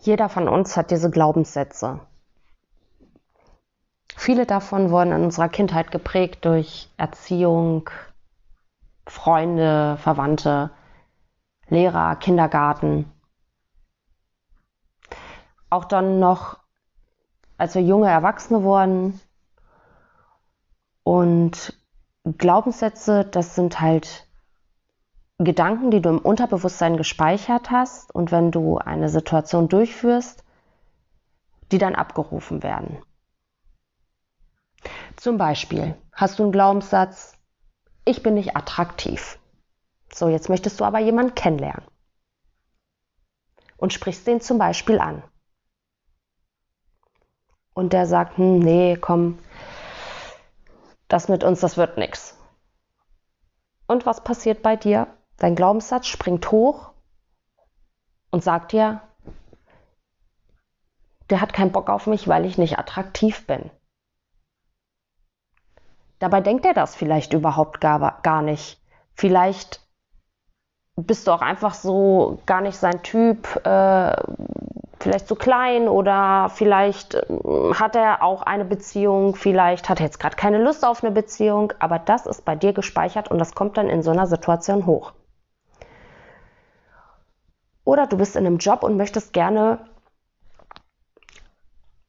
Jeder von uns hat diese Glaubenssätze. Viele davon wurden in unserer Kindheit geprägt durch Erziehung, Freunde, Verwandte, Lehrer, Kindergarten. Auch dann noch, als wir junge Erwachsene wurden. Und Glaubenssätze, das sind halt Gedanken, die du im Unterbewusstsein gespeichert hast und wenn du eine Situation durchführst, die dann abgerufen werden. Zum Beispiel hast du einen Glaubenssatz, ich bin nicht attraktiv. So, jetzt möchtest du aber jemanden kennenlernen. Und sprichst den zum Beispiel an. Und der sagt, hm, nee, komm, das mit uns, das wird nix. Und was passiert bei dir? Dein Glaubenssatz springt hoch und sagt dir, der hat keinen Bock auf mich, weil ich nicht attraktiv bin. Dabei denkt er das vielleicht überhaupt gar, gar nicht. Vielleicht bist du auch einfach so gar nicht sein Typ, äh, vielleicht zu klein oder vielleicht äh, hat er auch eine Beziehung, vielleicht hat er jetzt gerade keine Lust auf eine Beziehung, aber das ist bei dir gespeichert und das kommt dann in so einer Situation hoch. Oder du bist in einem Job und möchtest gerne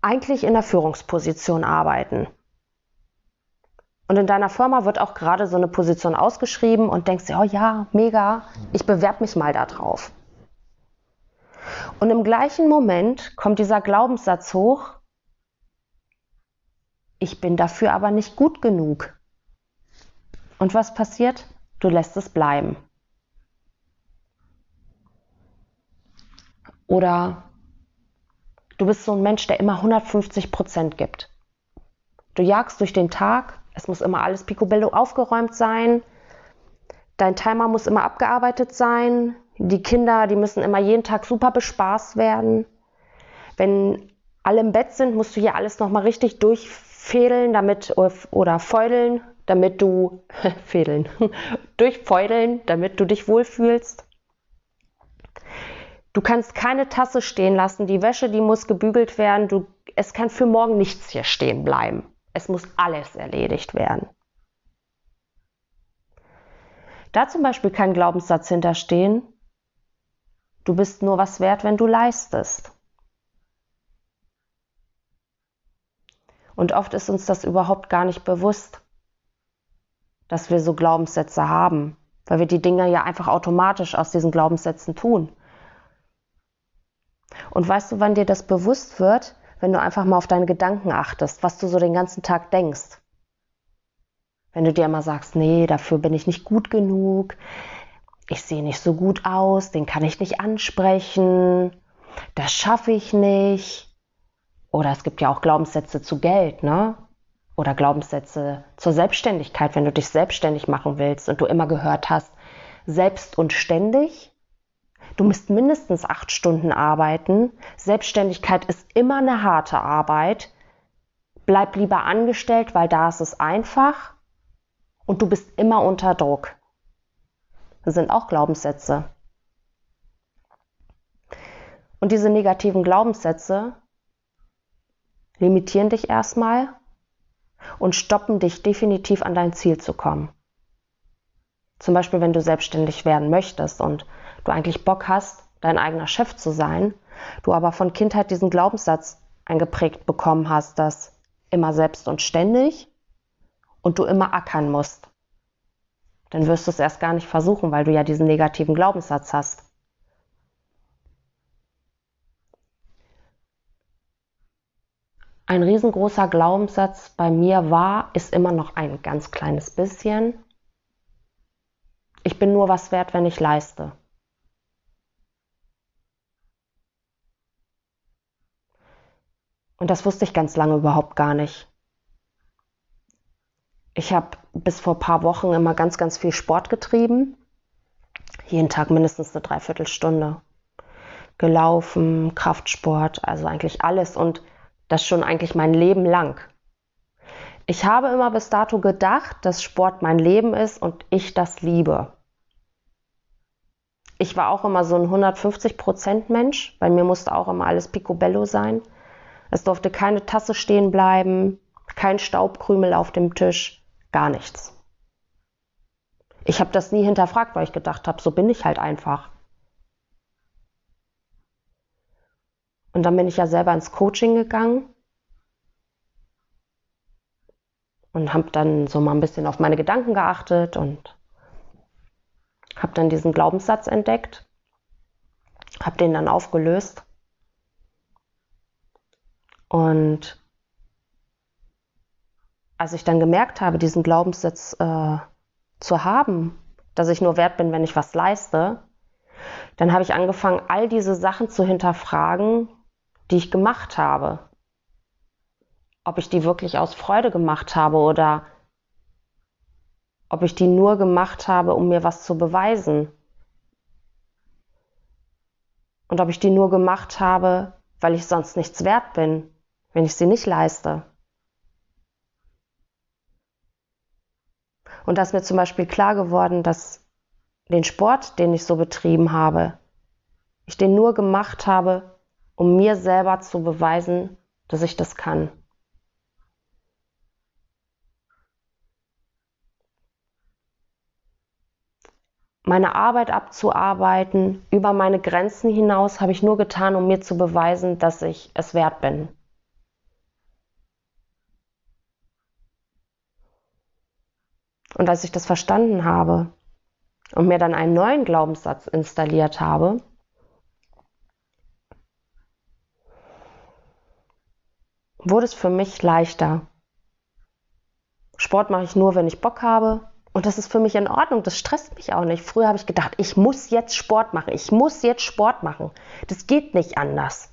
eigentlich in der Führungsposition arbeiten. Und in deiner Firma wird auch gerade so eine Position ausgeschrieben und denkst dir, oh ja, mega, ich bewerbe mich mal da drauf. Und im gleichen Moment kommt dieser Glaubenssatz hoch, ich bin dafür aber nicht gut genug. Und was passiert? Du lässt es bleiben. Oder du bist so ein Mensch, der immer 150 Prozent gibt. Du jagst durch den Tag, es muss immer alles picobello aufgeräumt sein. Dein Timer muss immer abgearbeitet sein. Die Kinder, die müssen immer jeden Tag super bespaßt werden. Wenn alle im Bett sind, musst du hier alles nochmal richtig durchfädeln, damit, oder feudeln, damit du, fädeln, durchfeudeln, damit du dich wohlfühlst. Du kannst keine Tasse stehen lassen, die Wäsche, die muss gebügelt werden, du, es kann für morgen nichts hier stehen bleiben. Es muss alles erledigt werden. Da zum Beispiel kein Glaubenssatz hinterstehen, du bist nur was wert, wenn du leistest. Und oft ist uns das überhaupt gar nicht bewusst, dass wir so Glaubenssätze haben, weil wir die Dinge ja einfach automatisch aus diesen Glaubenssätzen tun. Und weißt du, wann dir das bewusst wird? wenn du einfach mal auf deine Gedanken achtest, was du so den ganzen Tag denkst. Wenn du dir immer sagst, nee, dafür bin ich nicht gut genug, ich sehe nicht so gut aus, den kann ich nicht ansprechen, das schaffe ich nicht. Oder es gibt ja auch Glaubenssätze zu Geld, ne? Oder Glaubenssätze zur Selbstständigkeit, wenn du dich selbstständig machen willst und du immer gehört hast, selbst und ständig. Du musst mindestens acht Stunden arbeiten. Selbstständigkeit ist immer eine harte Arbeit. Bleib lieber angestellt, weil da ist es einfach und du bist immer unter Druck. Das sind auch Glaubenssätze. Und diese negativen Glaubenssätze limitieren dich erstmal und stoppen dich definitiv an dein Ziel zu kommen. Zum Beispiel, wenn du selbstständig werden möchtest und du eigentlich Bock hast, dein eigener Chef zu sein, du aber von Kindheit diesen Glaubenssatz eingeprägt bekommen hast, dass immer selbst und ständig und du immer ackern musst. Dann wirst du es erst gar nicht versuchen, weil du ja diesen negativen Glaubenssatz hast. Ein riesengroßer Glaubenssatz bei mir war, ist immer noch ein ganz kleines bisschen. Ich bin nur was wert, wenn ich leiste. Und das wusste ich ganz lange überhaupt gar nicht. Ich habe bis vor ein paar Wochen immer ganz, ganz viel Sport getrieben. Jeden Tag mindestens eine Dreiviertelstunde. Gelaufen, Kraftsport, also eigentlich alles und das schon eigentlich mein Leben lang. Ich habe immer bis dato gedacht, dass Sport mein Leben ist und ich das liebe. ich war auch immer so ein 150% Mensch. Bei mir musste auch immer alles picobello sein. Es durfte keine Tasse stehen bleiben, kein Staubkrümel auf dem Tisch, gar nichts. Ich habe das nie hinterfragt, weil ich gedacht habe, so bin ich halt einfach. Und dann bin ich ja selber ins Coaching gegangen und habe dann so mal ein bisschen auf meine Gedanken geachtet und habe dann diesen Glaubenssatz entdeckt, habe den dann aufgelöst und als ich dann gemerkt habe, diesen Glaubenssatz äh, zu haben, dass ich nur wert bin, wenn ich was leiste, dann habe ich angefangen, all diese Sachen zu hinterfragen, die ich gemacht habe. Ob ich die wirklich aus Freude gemacht habe oder ob ich die nur gemacht habe, um mir was zu beweisen. Und ob ich die nur gemacht habe, weil ich sonst nichts wert bin, wenn ich sie nicht leiste. Und da ist mir zum Beispiel klar geworden, dass den Sport, den ich so betrieben habe, ich den nur gemacht habe, um mir selber zu beweisen, dass ich das kann. Meine Arbeit abzuarbeiten, über meine Grenzen hinaus, habe ich nur getan, um mir zu beweisen, dass ich es wert bin. Und als ich das verstanden habe und mir dann einen neuen Glaubenssatz installiert habe, wurde es für mich leichter. Sport mache ich nur, wenn ich Bock habe. Und das ist für mich in Ordnung, das stresst mich auch nicht. Früher habe ich gedacht, ich muss jetzt Sport machen, ich muss jetzt Sport machen. Das geht nicht anders.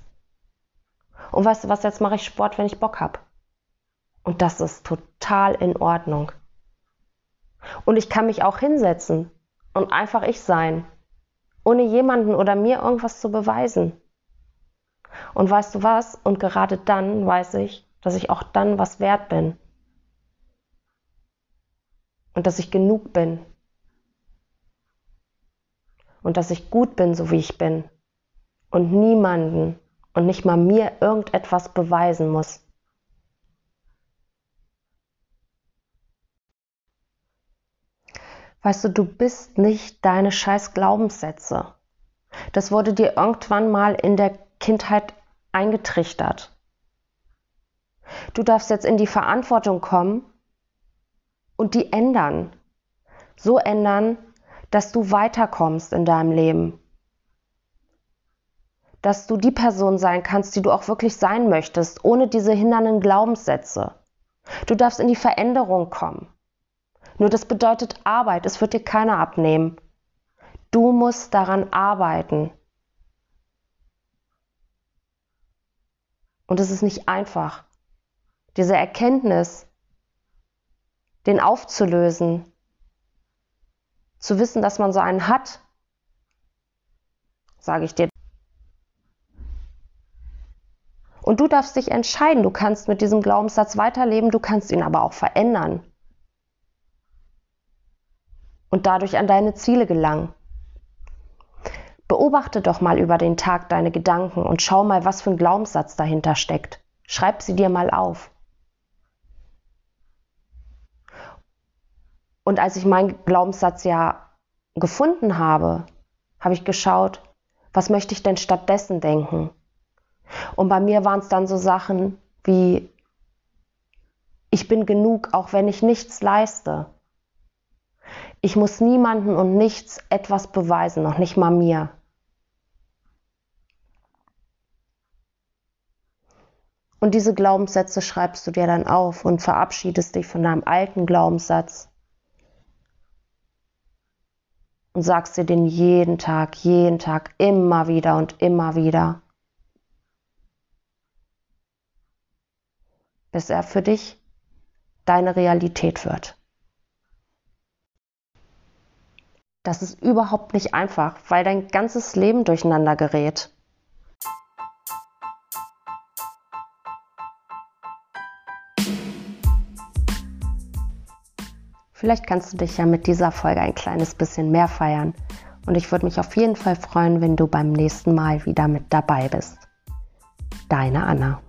Und weißt du was, jetzt mache ich Sport, wenn ich Bock habe. Und das ist total in Ordnung. Und ich kann mich auch hinsetzen und einfach ich sein, ohne jemanden oder mir irgendwas zu beweisen. Und weißt du was? Und gerade dann weiß ich, dass ich auch dann was wert bin. Und dass ich genug bin. Und dass ich gut bin, so wie ich bin. Und niemanden und nicht mal mir irgendetwas beweisen muss. Weißt du, du bist nicht deine scheiß Glaubenssätze. Das wurde dir irgendwann mal in der Kindheit eingetrichtert. Du darfst jetzt in die Verantwortung kommen und die ändern. So ändern, dass du weiterkommst in deinem Leben. Dass du die Person sein kannst, die du auch wirklich sein möchtest, ohne diese hindernden Glaubenssätze. Du darfst in die Veränderung kommen. Nur das bedeutet Arbeit, es wird dir keiner abnehmen. Du musst daran arbeiten. Und es ist nicht einfach. Diese Erkenntnis, den aufzulösen, zu wissen, dass man so einen hat, sage ich dir. Und du darfst dich entscheiden. Du kannst mit diesem Glaubenssatz weiterleben, du kannst ihn aber auch verändern und dadurch an deine Ziele gelangen. Beobachte doch mal über den Tag deine Gedanken und schau mal, was für ein Glaubenssatz dahinter steckt. Schreib sie dir mal auf. Und als ich meinen Glaubenssatz ja gefunden habe, habe ich geschaut, was möchte ich denn stattdessen denken? Und bei mir waren es dann so Sachen wie, ich bin genug, auch wenn ich nichts leiste. Ich muss niemanden und nichts etwas beweisen, noch nicht mal mir. Und diese Glaubenssätze schreibst du dir dann auf und verabschiedest dich von deinem alten Glaubenssatz und sagst dir den jeden Tag, jeden Tag, immer wieder und immer wieder, bis er für dich deine Realität wird. Das ist überhaupt nicht einfach, weil dein ganzes Leben durcheinander gerät. Vielleicht kannst du dich ja mit dieser Folge ein kleines bisschen mehr feiern Und ich würde mich auf jeden Fall freuen, wenn du beim nächsten Mal wieder mit dabei bist. Deine Anna.